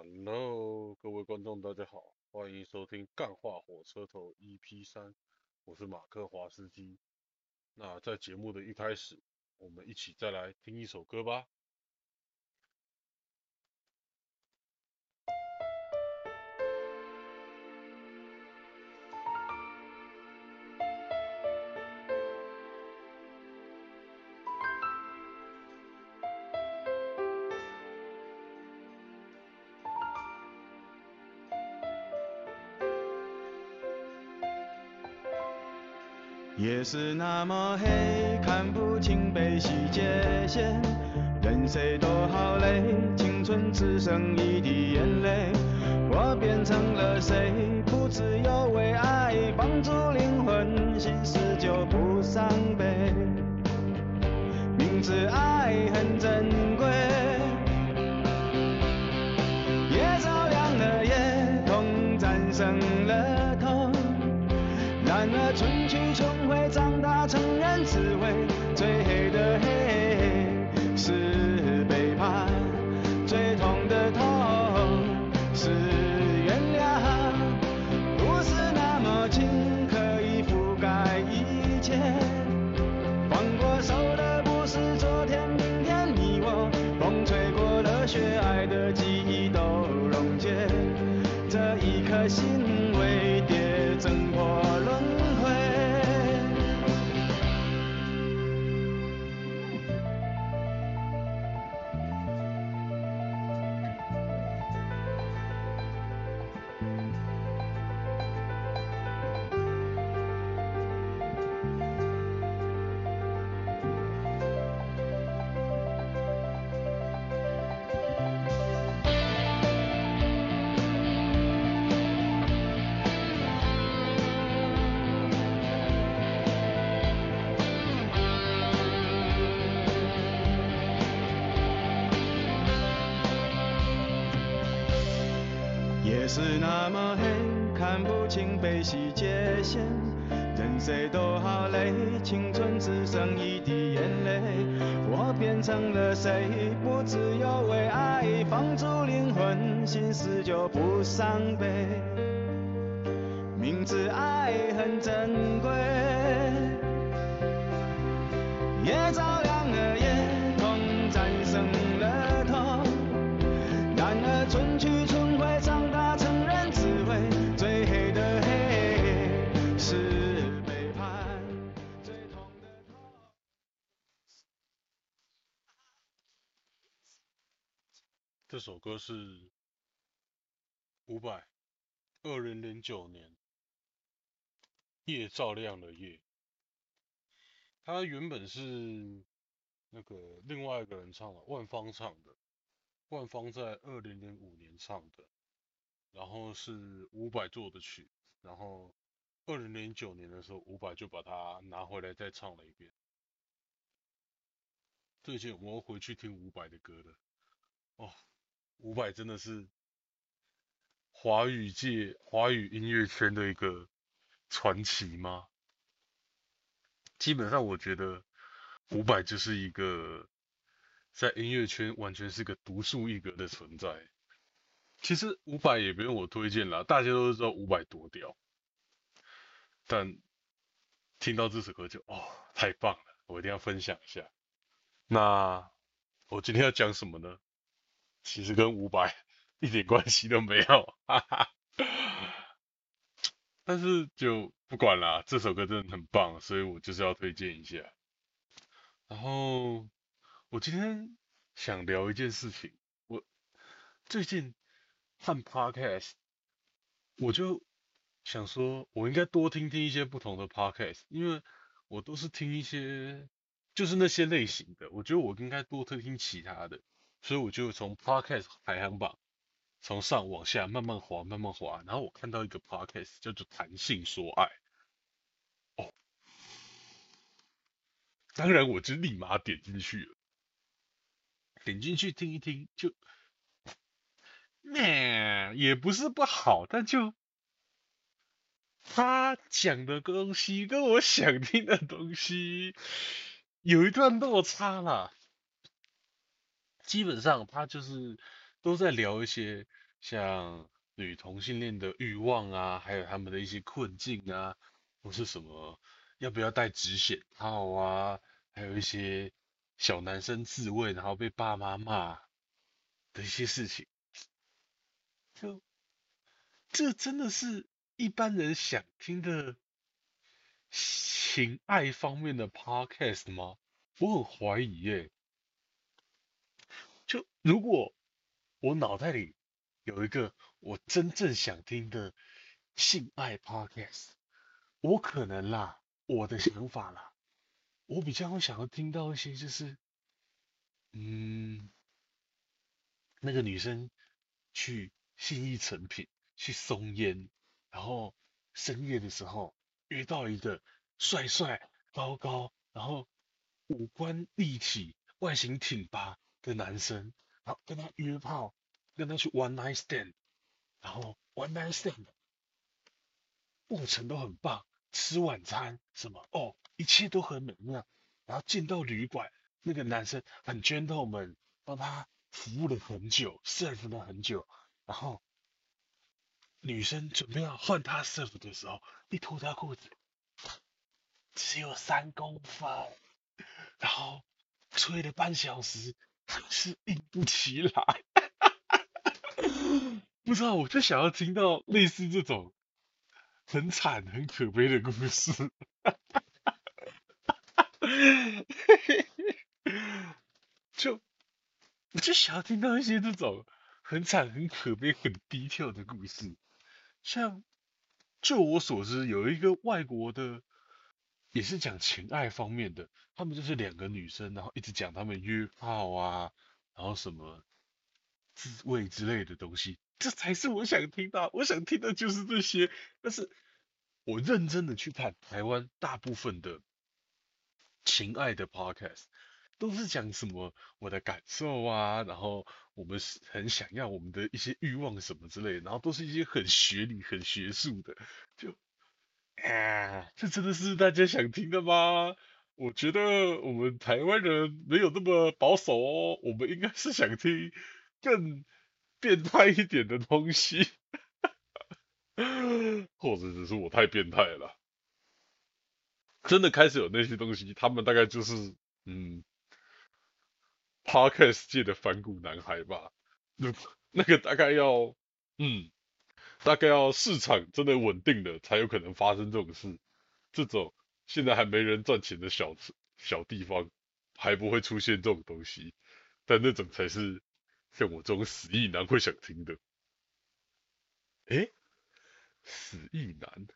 Hello，各位观众，大家好，欢迎收听《干话火车头》EP 三，我是马克华斯基。那在节目的一开始，我们一起再来听一首歌吧。夜是那么黑，看不清悲喜界限。任谁都好累，青春只剩一滴眼泪。我变成了谁？不自由为爱放逐灵魂，心事就不伤悲。是那么黑，看不清悲喜界限。任谁都好累，青春只剩一滴眼泪。我变成了谁？不自由为爱放逐灵魂，心死就不伤悲。明知爱很珍贵，也照亮了夜，痛战胜了痛。然而春去这首歌是伍佰，二零零九年《夜照亮了夜》。它原本是那个另外一个人唱的，万芳唱的。万芳在二零零五年唱的，然后是伍佰做的曲，然后二零零九年的时候，伍佰就把它拿回来再唱了一遍。最近我回去听伍佰的歌了，哦，伍佰真的是华语界、华语音乐圈的一个传奇吗？基本上我觉得伍佰就是一个在音乐圈完全是个独树一格的存在。其实伍佰也不用我推荐啦，大家都知道伍佰多屌。但听到这首歌就哦，太棒了，我一定要分享一下。那我今天要讲什么呢？其实跟伍佰 一点关系都没有，哈哈。但是就不管啦，这首歌真的很棒，所以我就是要推荐一下。然后我今天想聊一件事情，我最近看 podcast，我就想说，我应该多听听一些不同的 podcast，因为我都是听一些就是那些类型的，我觉得我应该多听听其他的，所以我就从 podcast 排行榜从上往下慢慢滑，慢慢滑，然后我看到一个 podcast 叫做“谈性说爱”，哦，当然我就立马点进去了，点进去听一听，就，那也不是不好，但就他讲的东西跟我想听的东西有一段落差啦。基本上他就是都在聊一些像女同性恋的欲望啊，还有他们的一些困境啊，或是什么要不要戴止血套啊，还有一些小男生自慰然后被爸妈骂的一些事情，就这真的是一般人想听的情爱方面的 podcast 吗？我很怀疑耶。就如果我脑袋里有一个我真正想听的性爱 podcast，我可能啦，我的想法啦，我比较会想要听到一些就是，嗯，那个女生去信义成品去松烟，然后深夜的时候遇到一个帅帅高高，然后五官立体、外形挺拔。的男生，然后跟他约炮，跟他去 one night stand，然后 one night stand 过程都很棒，吃晚餐什么哦，一切都很美妙。然后进到旅馆，那个男生很 gentleman，帮他服务了很久，serve 了很久。然后女生准备要换他 serve 的时候，一脱他裤子，只有三公分，然后吹了半小时。是硬不起来，不知道，我就想要听到类似这种很惨、很可悲的故事，就我就想要听到一些这种很惨、很可悲、很低调的故事，像就我所知，有一个外国的。也是讲情爱方面的，他们就是两个女生，然后一直讲他们约炮啊，然后什么自慰之类的东西，这才是我想听到，我想听的就是这些。但是我认真的去看台湾大部分的情爱的 podcast，都是讲什么我的感受啊，然后我们是很想要我们的一些欲望什么之类，然后都是一些很学理、很学术的，就。啊，这真的是大家想听的吗？我觉得我们台湾人没有那么保守哦，我们应该是想听更变态一点的东西，或者只是我太变态了。真的开始有那些东西，他们大概就是嗯，Podcast 界的反骨男孩吧。那 那个大概要嗯。大概要市场真的稳定了，才有可能发生这种事。这种现在还没人赚钱的小小地方，还不会出现这种东西。但那种才是像我这种死意男会想听的。诶，死意男，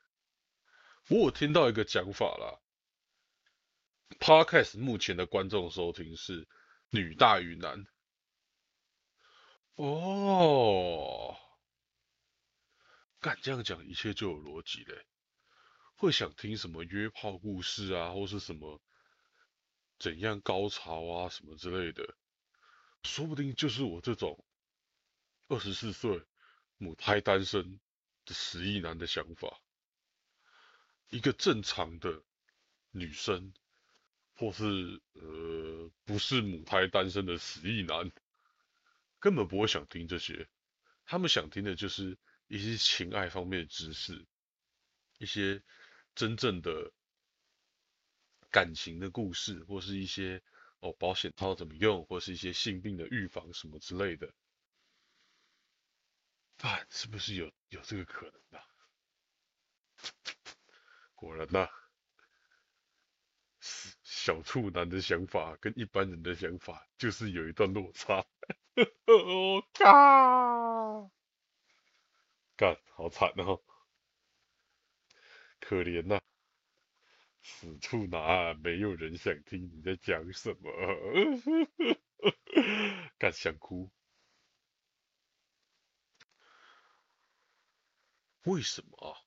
我有听到一个讲法啦。Podcast 目前的观众收听是女大于男。哦。干这样讲，一切就有逻辑嘞。会想听什么约炮故事啊，或是什么怎样高潮啊，什么之类的，说不定就是我这种二十四岁母胎单身的十亿男的想法。一个正常的女生，或是呃不是母胎单身的十亿男，根本不会想听这些。他们想听的就是。一些情爱方面的知识，一些真正的感情的故事，或是一些哦保险套怎么用，或是一些性病的预防什么之类的，啊，是不是有有这个可能呢？果然呐，小处男的想法跟一般人的想法就是有一段落差。我 靠！干，好惨哦，可怜呐，死处男，没有人想听你在讲什么，干想哭，为什么啊？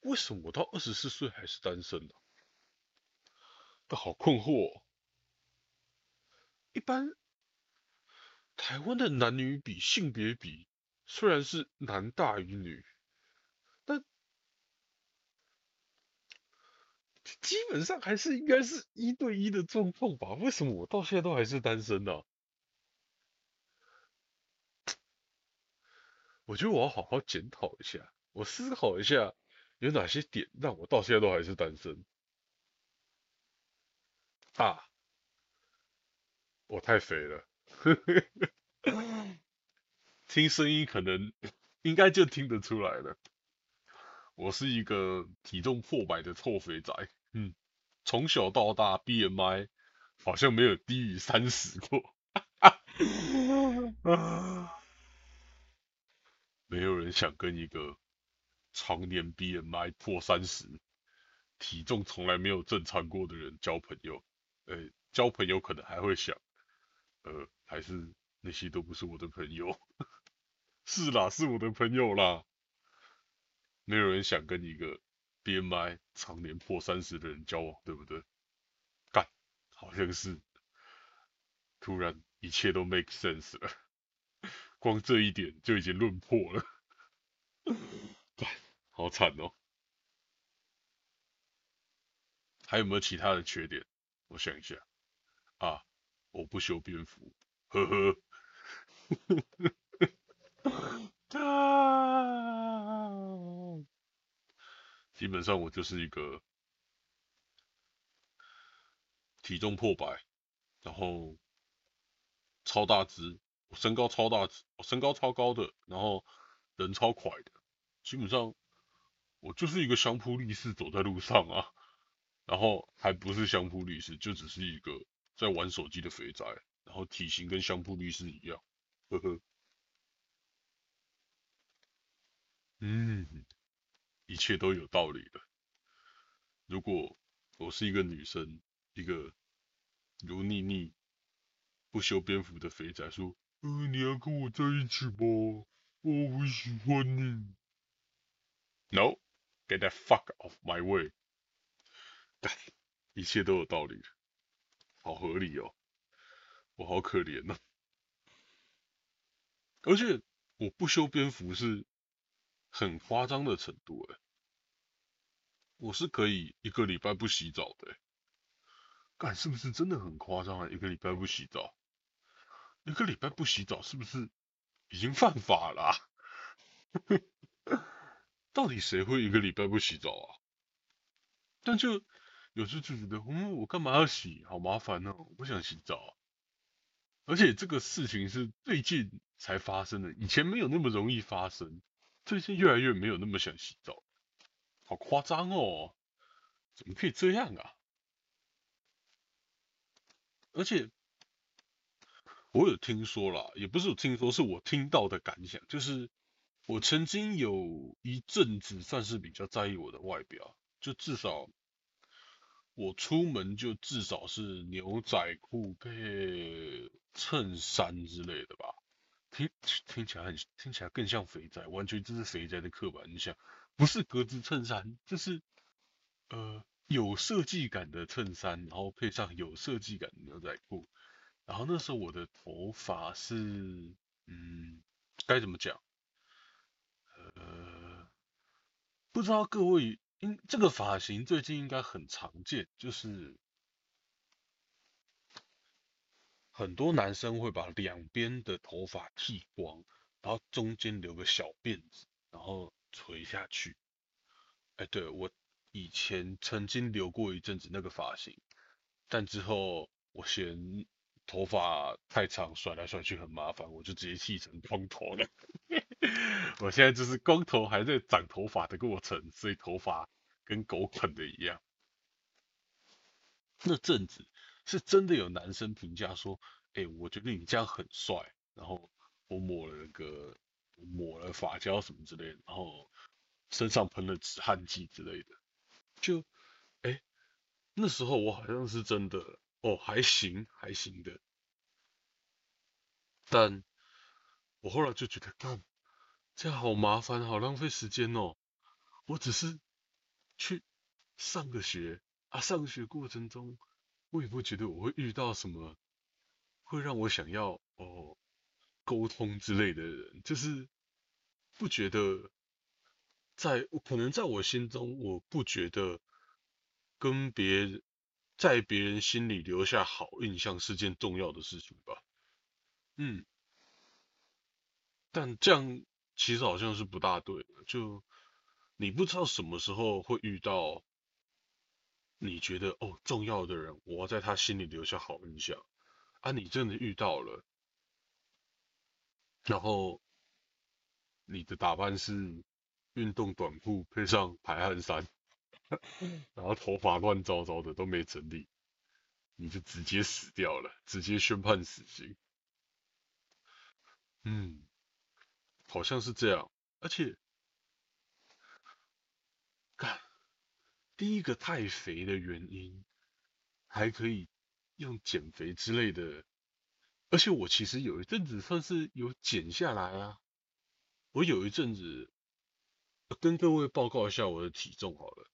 为什么我到二十四岁还是单身呢？好困惑。一般台湾的男女比性别比。虽然是男大于女，但基本上还是应该是一对一的状况吧？为什么我到现在都还是单身呢？我觉得我要好好检讨一下，我思考一下有哪些点让我到现在都还是单身啊。我太肥了，听声音可能 应该就听得出来了。我是一个体重破百的臭肥仔，嗯，从小到大 BMI 好像没有低于三十过，没有人想跟一个常年 BMI 破三十、体重从来没有正常过的人交朋友。呃，交朋友可能还会想。呃，还是那些都不是我的朋友，是啦，是我的朋友啦。没有人想跟一个 BMI 常年破三十的人交往，对不对？干，好像是。突然一切都 make sense 了，光这一点就已经论破了。干，好惨哦。还有没有其他的缺点？我想一下啊。我不修边幅，呵呵，啊，基本上我就是一个体重破百，然后超大只，我身高超大只，我身高超高的，然后人超快的，基本上我就是一个相扑力士走在路上啊，然后还不是相扑力士，就只是一个。在玩手机的肥宅，然后体型跟相扑律师一样，呵呵。嗯，一切都有道理的。如果我是一个女生，一个油腻腻、不修边幅的肥仔，说：“嗯，你要跟我在一起吗？我不喜欢你。” No，get the fuck off my way。一切都有道理的。好合理哦，我好可怜哦。而且我不修边幅是很夸张的程度哎，我是可以一个礼拜不洗澡的，干是不是真的很夸张啊？一个礼拜不洗澡，一个礼拜不洗澡是不是已经犯法了？到底谁会一个礼拜不洗澡啊？但就。有时就觉得，嗯，我干嘛要洗？好麻烦哦，我不想洗澡。而且这个事情是最近才发生的，以前没有那么容易发生，最近越来越没有那么想洗澡，好夸张哦，怎么可以这样啊？而且我有听说啦，也不是有听说，是我听到的感想，就是我曾经有一阵子算是比较在意我的外表，就至少。我出门就至少是牛仔裤配衬衫之类的吧，听听起来很听起来更像肥仔，完全就是肥仔的刻板印象，不是格子衬衫，就是呃有设计感的衬衫，然后配上有设计感的牛仔裤，然后那时候我的头发是嗯该怎么讲，呃不知道各位。因这个发型最近应该很常见，就是很多男生会把两边的头发剃光，然后中间留个小辫子，然后垂下去。哎，对我以前曾经留过一阵子那个发型，但之后我嫌头发太长，甩来甩去很麻烦，我就直接剃成光头了。我现在就是光头还在长头发的过程，所以头发跟狗啃的一样。那阵子是真的有男生评价说：“哎，我觉得你这样很帅。”然后我抹了个抹了发胶什么之类的，然后身上喷了止汗剂之类的。就哎，那时候我好像是真的哦，还行还行的。但我后来就觉得，干。这样好麻烦，好浪费时间哦。我只是去上个学啊，上学过程中，我也不觉得我会遇到什么会让我想要哦沟通之类的人，就是不觉得在可能在我心中，我不觉得跟别人在别人心里留下好印象是件重要的事情吧。嗯，但这样。其实好像是不大对，就你不知道什么时候会遇到，你觉得哦重要的人，我要在他心里留下好印象，啊，你真的遇到了，然后你的打扮是运动短裤配上排汗衫，然后头发乱糟糟的都没整理，你就直接死掉了，直接宣判死刑。嗯，好像是这样，而且，第一个太肥的原因，还可以用减肥之类的，而且我其实有一阵子算是有减下来啊，我有一阵子跟各位报告一下我的体重好了，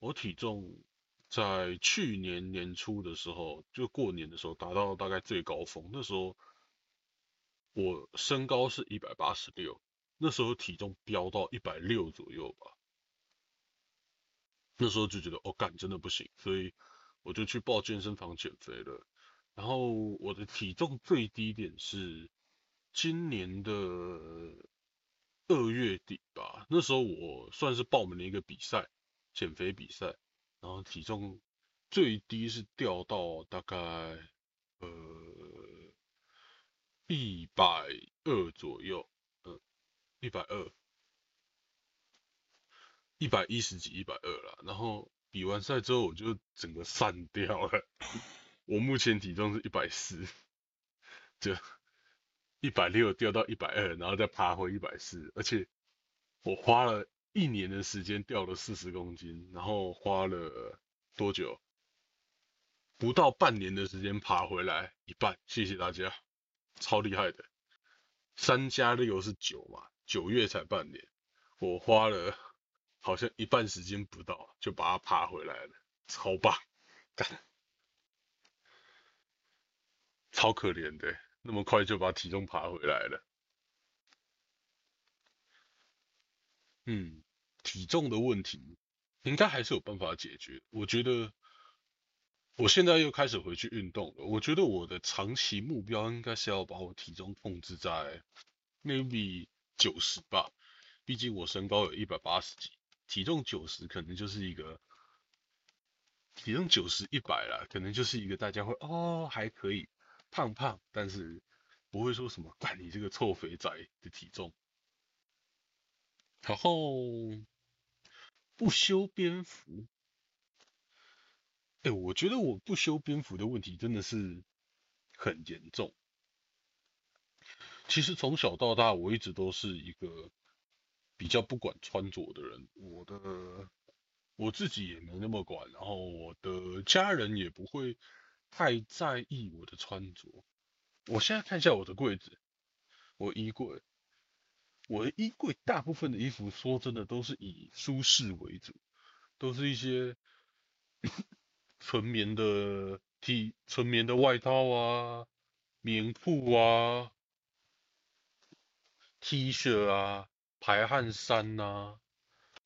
我体重在去年年初的时候，就过年的时候达到大概最高峰，那时候。我身高是一百八十六，那时候体重飙到一百六左右吧。那时候就觉得哦，干真的不行，所以我就去报健身房减肥了。然后我的体重最低点是今年的二月底吧，那时候我算是报名了一个比赛，减肥比赛，然后体重最低是掉到大概呃。一百二左右，嗯，一百二，一百一十几，一百二了。然后比完赛之后，我就整个散掉了。我目前体重是一百四，就一百六掉到一百二，然后再爬回一百四。而且我花了一年的时间掉了四十公斤，然后花了多久？不到半年的时间爬回来一半。谢谢大家。超厉害的，三加六是九嘛，九月才半年，我花了好像一半时间不到就把它爬回来了，超棒，干，超可怜的，那么快就把体重爬回来了。嗯，体重的问题应该还是有办法解决，我觉得。我现在又开始回去运动了。我觉得我的长期目标应该是要把我体重控制在 maybe 九十吧。毕竟我身高有一百八十几，体重九十可能就是一个体重九十一百啦，可能就是一个大家会哦还可以胖胖，但是不会说什么干你这个臭肥仔的体重。然后不修边幅。哎，我觉得我不修边幅的问题真的是很严重。其实从小到大，我一直都是一个比较不管穿着的人。我的我自己也没那么管，然后我的家人也不会太在意我的穿着。我现在看一下我的柜子，我衣柜，我的衣柜大部分的衣服，说真的都是以舒适为主，都是一些。纯棉的 T，纯棉的外套啊，棉裤啊，T 恤啊，排汗衫呐，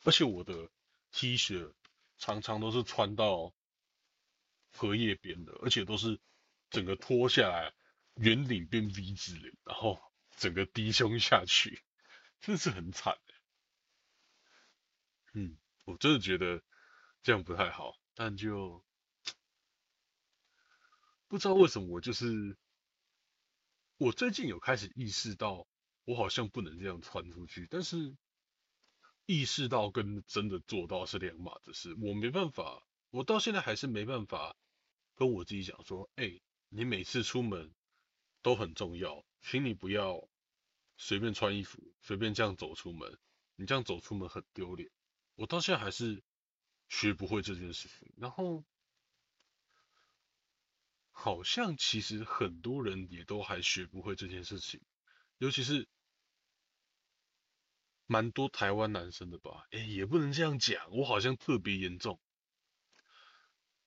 而且我的 T 恤常常都是穿到荷叶边的，而且都是整个脱下来，圆领变 V 字领，然后整个低胸下去，真是很惨。嗯，我真的觉得这样不太好，但就。不知道为什么我就是，我最近有开始意识到，我好像不能这样穿出去。但是意识到跟真的做到是两码子事，我没办法，我到现在还是没办法跟我自己讲说，哎，你每次出门都很重要，请你不要随便穿衣服，随便这样走出门，你这样走出门很丢脸。我到现在还是学不会这件事情，然后。好像其实很多人也都还学不会这件事情，尤其是蛮多台湾男生的吧？哎，也不能这样讲，我好像特别严重。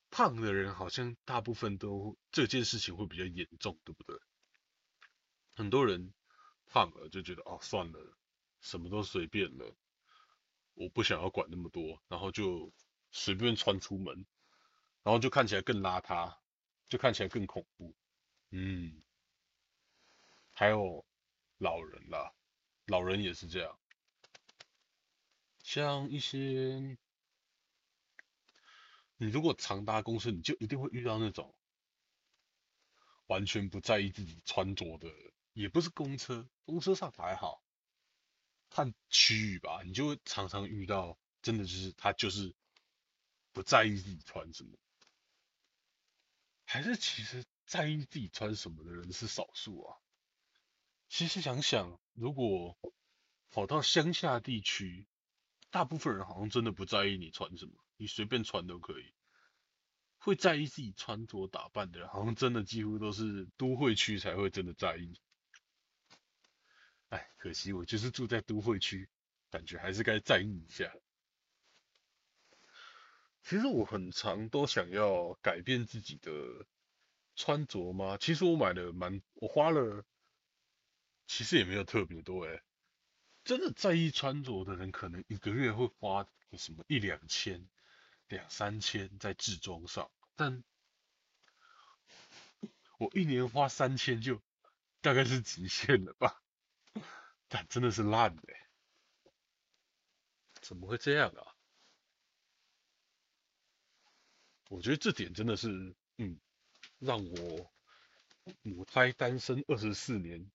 胖的人好像大部分都这件事情会比较严重，对不对？很多人胖了就觉得哦算了，什么都随便了，我不想要管那么多，然后就随便穿出门，然后就看起来更邋遢。就看起来更恐怖，嗯，还有老人啦，老人也是这样，像一些，你如果常搭公车，你就一定会遇到那种完全不在意自己穿着的，也不是公车，公车上还好，看区域吧，你就常常遇到，真的就是他就是不在意自己穿什么，还是其实在意自己穿什么的人是少数啊。其实想想，如果跑到乡下地区，大部分人好像真的不在意你穿什么，你随便穿都可以。会在意自己穿着打扮的人，好像真的几乎都是都会区才会真的在意。哎，可惜我就是住在都会区，感觉还是该在意一下。其实我很常都想要改变自己的穿着吗？其实我买了蛮，我花了，其实也没有特别多哎。真的在意穿着的人，可能一个月会花什么一两千、两三千在制装上，但我一年花三千就大概是极限了吧？但真的是烂的，怎么会这样啊？我觉得这点真的是，嗯，让我母胎单身二十四年。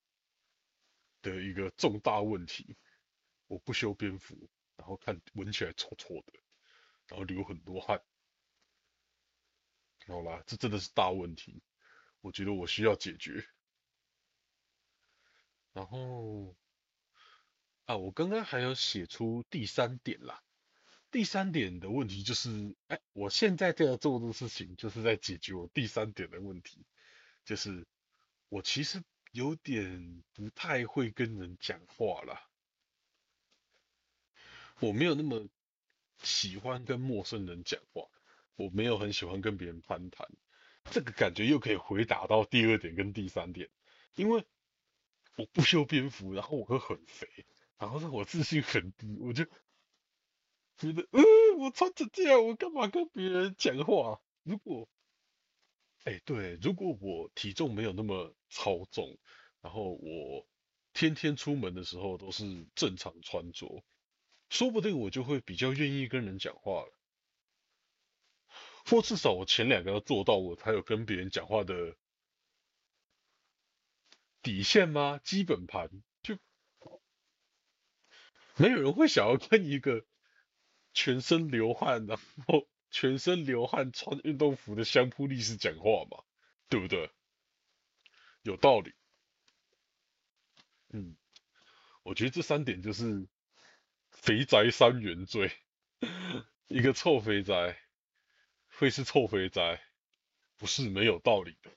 的一个重大问题，我不修边幅，然后看闻起来臭臭的，然后流很多汗，好啦，这真的是大问题，我觉得我需要解决。然后啊，我刚刚还有写出第三点啦，第三点的问题就是，哎，我现在在做的事情就是在解决我第三点的问题，就是我其实。有点不太会跟人讲话了，我没有那么喜欢跟陌生人讲话，我没有很喜欢跟别人攀谈，这个感觉又可以回答到第二点跟第三点，因为我不修边幅，然后我会很肥，然后是我自信很低，我就觉得，呃，我穿成这样，我干嘛跟别人讲话？如果哎，对，如果我体重没有那么超重，然后我天天出门的时候都是正常穿着，说不定我就会比较愿意跟人讲话了，或至少我前两个要做到，我才有跟别人讲话的底线吗？基本盘就没有人会想要跟一个全身流汗然后。全身流汗、穿运动服的相扑力士讲话嘛，对不对？有道理。嗯，我觉得这三点就是肥宅三原罪。一个臭肥宅会是臭肥宅，不是没有道理的。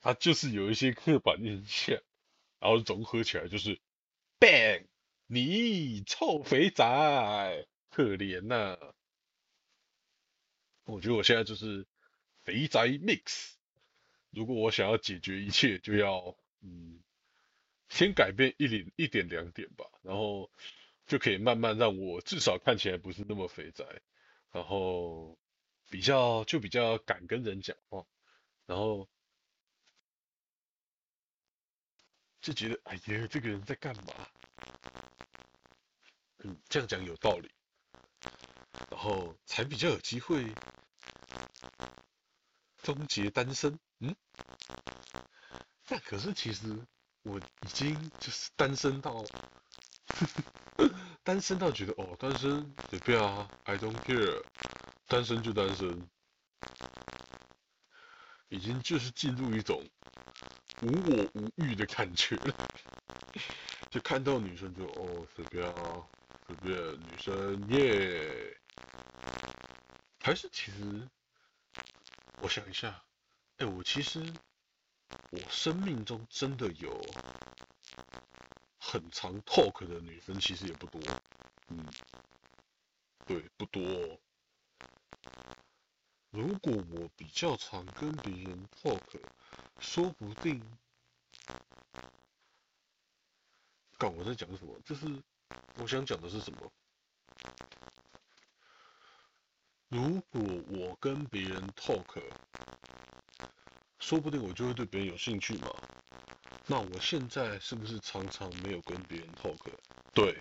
他就是有一些刻板印象，然后融合起来就是 bang，你臭肥宅，可怜呐。我觉得我现在就是肥宅 mix。如果我想要解决一切，就要嗯，先改变一点一点两点吧，然后就可以慢慢让我至少看起来不是那么肥宅，然后比较就比较敢跟人讲话，然后就觉得哎呀，这个人在干嘛？嗯，这样讲有道理。然后才比较有机会终结单身，嗯？但可是其实我已经就是单身到，单身到觉得哦，单身随便啊，I don't care，单身就单身，已经就是进入一种无我无欲的感觉了，就看到女生就哦随便啊，随便女生耶。还是其实，我想一下，哎，我其实我生命中真的有很常 talk 的女生，其实也不多，嗯，对，不多。如果我比较常跟别人 talk，说不定，刚我在讲什么？就是我想讲的是什么？如果我跟别人 talk，说不定我就会对别人有兴趣嘛。那我现在是不是常常没有跟别人 talk？对，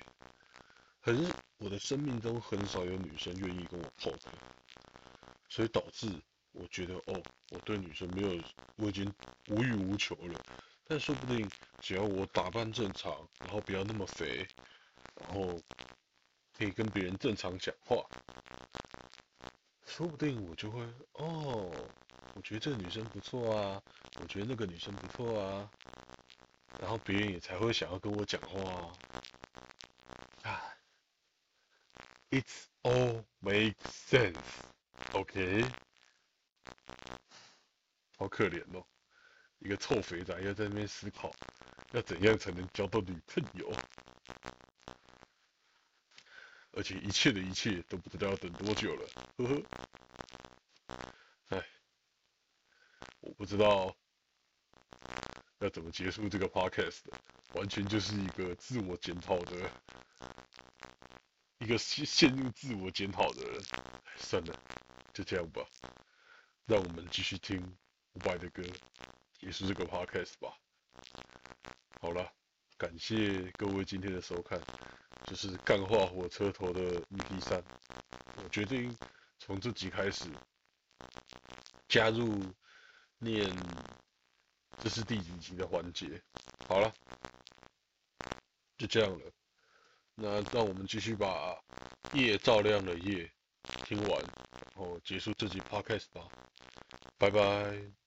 很我的生命中很少有女生愿意跟我泡的，所以导致我觉得哦，我对女生没有，我已经无欲无求了。但说不定只要我打扮正常，然后不要那么肥，然后可以跟别人正常讲话，说不定我就会哦，我觉得这个女生不错啊，我觉得那个女生不错啊，然后别人也才会想要跟我讲话啊。It's all makes sense, OK？好可怜哦，一个臭肥仔要在那边思考，要怎样才能交到女朋友，而且一切的一切都不知道要等多久了，呵呵。哎，我不不知道要怎么结束这个 podcast，完全就是一个自我检讨的。一个陷陷入自我检讨的人，算了，就这样吧。让我们继续听伍佰的歌，结束这个 podcast 吧。好了，感谢各位今天的收看，就是干化火车头的 EP 三。我决定从这集开始加入念这是第几集的环节。好了，就这样了。那让我们继续把夜照亮了夜听完，然后结束这集 podcast 吧，拜拜。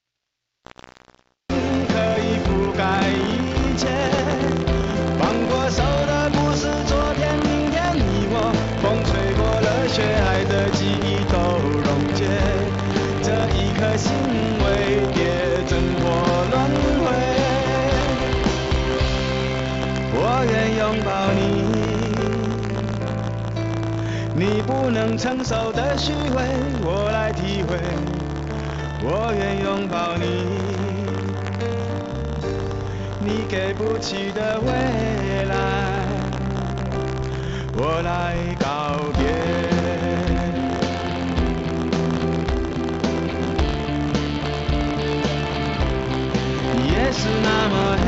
你不能承受的虚伪，我来体会。我愿拥抱你，你给不起的未来，我来告别。夜是那么黑，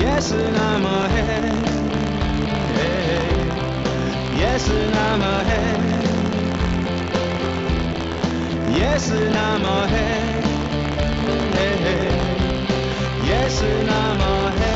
夜是那么黑。是那么黑夜是那么黑夜是那么黑。